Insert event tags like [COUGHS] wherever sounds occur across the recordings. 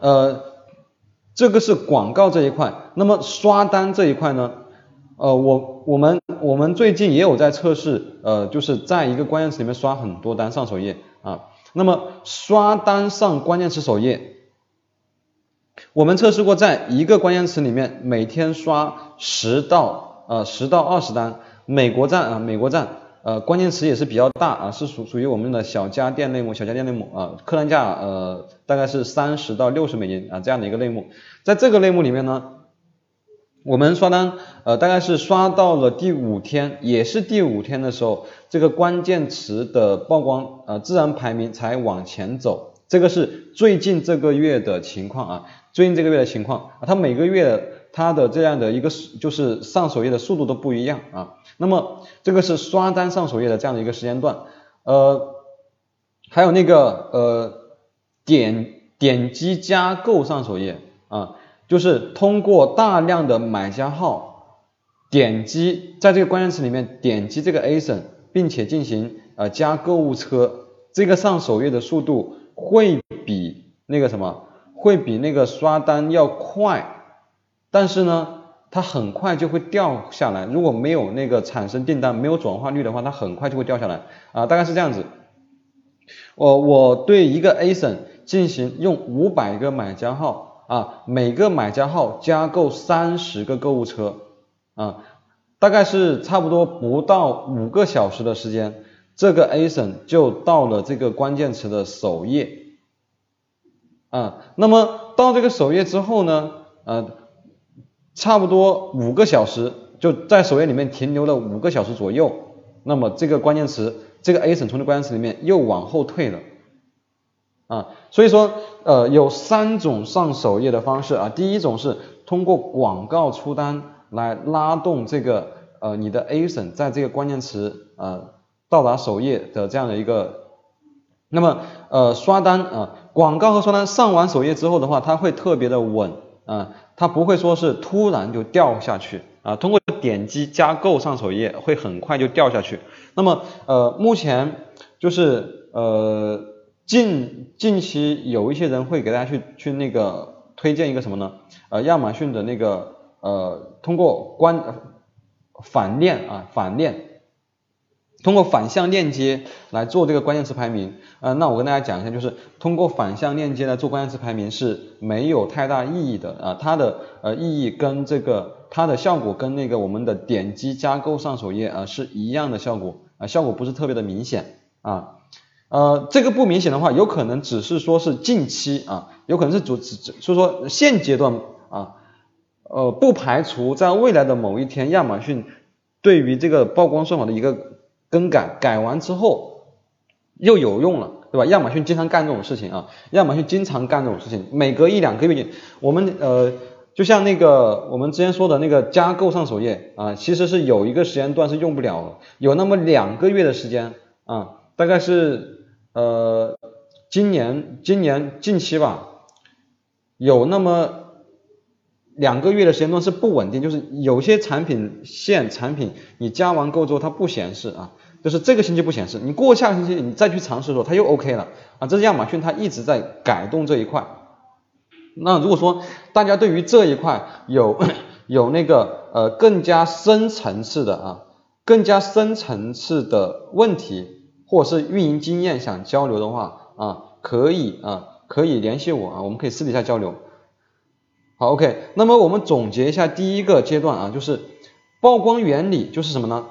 呃，这个是广告这一块，那么刷单这一块呢？呃，我我们我们最近也有在测试，呃，就是在一个关键词里面刷很多单上首页啊。那么刷单上关键词首页，我们测试过，在一个关键词里面每天刷十到呃十到二十单。美国站啊，美国站，呃，关键词也是比较大啊，是属属于我们的小家电类目，小家电类目啊，客单价呃大概是三十到六十美金啊这样的一个类目，在这个类目里面呢。我们刷单，呃，大概是刷到了第五天，也是第五天的时候，这个关键词的曝光，呃，自然排名才往前走。这个是最近这个月的情况啊，最近这个月的情况，它每个月它的这样的一个就是上首页的速度都不一样啊。那么这个是刷单上首页的这样的一个时间段，呃，还有那个呃点点击加购上首页啊。就是通过大量的买家号点击，在这个关键词里面点击这个 ASIN，并且进行呃加购物车，这个上首页的速度会比那个什么，会比那个刷单要快，但是呢，它很快就会掉下来。如果没有那个产生订单，没有转化率的话，它很快就会掉下来啊，大概是这样子。我我对一个 ASIN 进行用五百个买家号。啊，每个买家号加购三十个购物车，啊，大概是差不多不到五个小时的时间，这个 ASIN 就到了这个关键词的首页，啊，那么到这个首页之后呢，呃，差不多五个小时就在首页里面停留了五个小时左右，那么这个关键词，这个 ASIN 从这关键词里面又往后退了。啊，所以说，呃，有三种上首页的方式啊。第一种是通过广告出单来拉动这个呃你的 ASIN 在这个关键词呃到达首页的这样的一个，那么呃刷单啊，广告和刷单上完首页之后的话，它会特别的稳啊，它不会说是突然就掉下去啊。通过点击加购上首页会很快就掉下去。那么呃目前就是呃。近近期有一些人会给大家去去那个推荐一个什么呢？呃，亚马逊的那个呃，通过关反链啊反链，通过反向链接来做这个关键词排名。呃，那我跟大家讲一下，就是通过反向链接来做关键词排名是没有太大意义的啊，它的呃意义跟这个它的效果跟那个我们的点击加购上首页啊是一样的效果啊，效果不是特别的明显啊。呃，这个不明显的话，有可能只是说是近期啊，有可能是主只只，所以说现阶段啊，呃，不排除在未来的某一天，亚马逊对于这个曝光算法的一个更改，改完之后又有用了，对吧？亚马逊经常干这种事情啊，亚马逊经常干这种事情，每隔一两个月，我们呃，就像那个我们之前说的那个加购上首页啊，其实是有一个时间段是用不了的，有那么两个月的时间啊，大概是。呃，今年今年近期吧，有那么两个月的时间段是不稳定，就是有些产品线产品你加完购之后它不显示啊，就是这个星期不显示，你过下个星期你再去尝试的时候它又 OK 了啊，这是亚马逊它一直在改动这一块。那如果说大家对于这一块有 [COUGHS] 有那个呃更加深层次的啊，更加深层次的问题。或者是运营经验想交流的话啊，可以啊，可以联系我啊，我们可以私底下交流。好，OK，那么我们总结一下第一个阶段啊，就是曝光原理就是什么呢？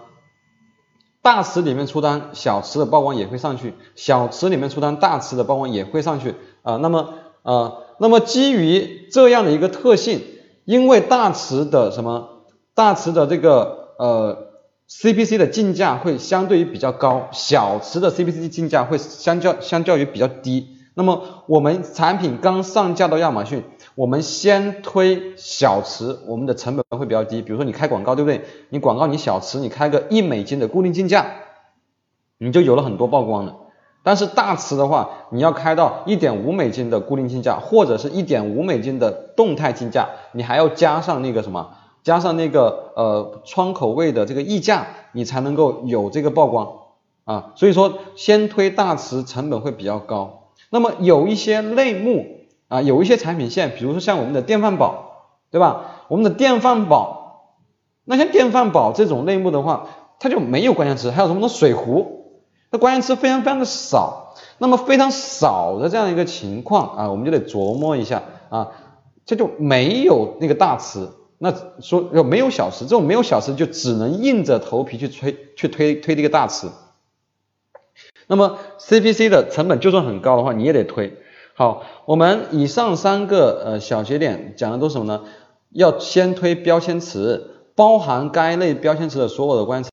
大词里面出单，小词的曝光也会上去；小词里面出单，大词的曝光也会上去啊。那么啊，那么基于这样的一个特性，因为大词的什么？大词的这个呃。CPC 的竞价会相对于比较高，小词的 CPC 竞价会相较相较于比较低。那么我们产品刚上架到亚马逊，我们先推小词，我们的成本会比较低。比如说你开广告，对不对？你广告你小词，你开个一美金的固定竞价，你就有了很多曝光了。但是大词的话，你要开到一点五美金的固定竞价，或者是一点五美金的动态竞价，你还要加上那个什么？加上那个呃窗口位的这个溢价，你才能够有这个曝光啊。所以说先推大词成本会比较高。那么有一些类目啊，有一些产品线，比如说像我们的电饭煲，对吧？我们的电饭煲，那像电饭煲这种类目的话，它就没有关键词，还有什么的水壶，那关键词非常非常的少。那么非常少的这样一个情况啊，我们就得琢磨一下啊，这就没有那个大词，那说要没有小词，这种没有小词就只能硬着头皮去推去推推这个大词。那么 CPC 的成本就算很高的话，你也得推。好，我们以上三个呃小节点讲的都是什么呢？要先推标签词，包含该类标签词的所有的关键词。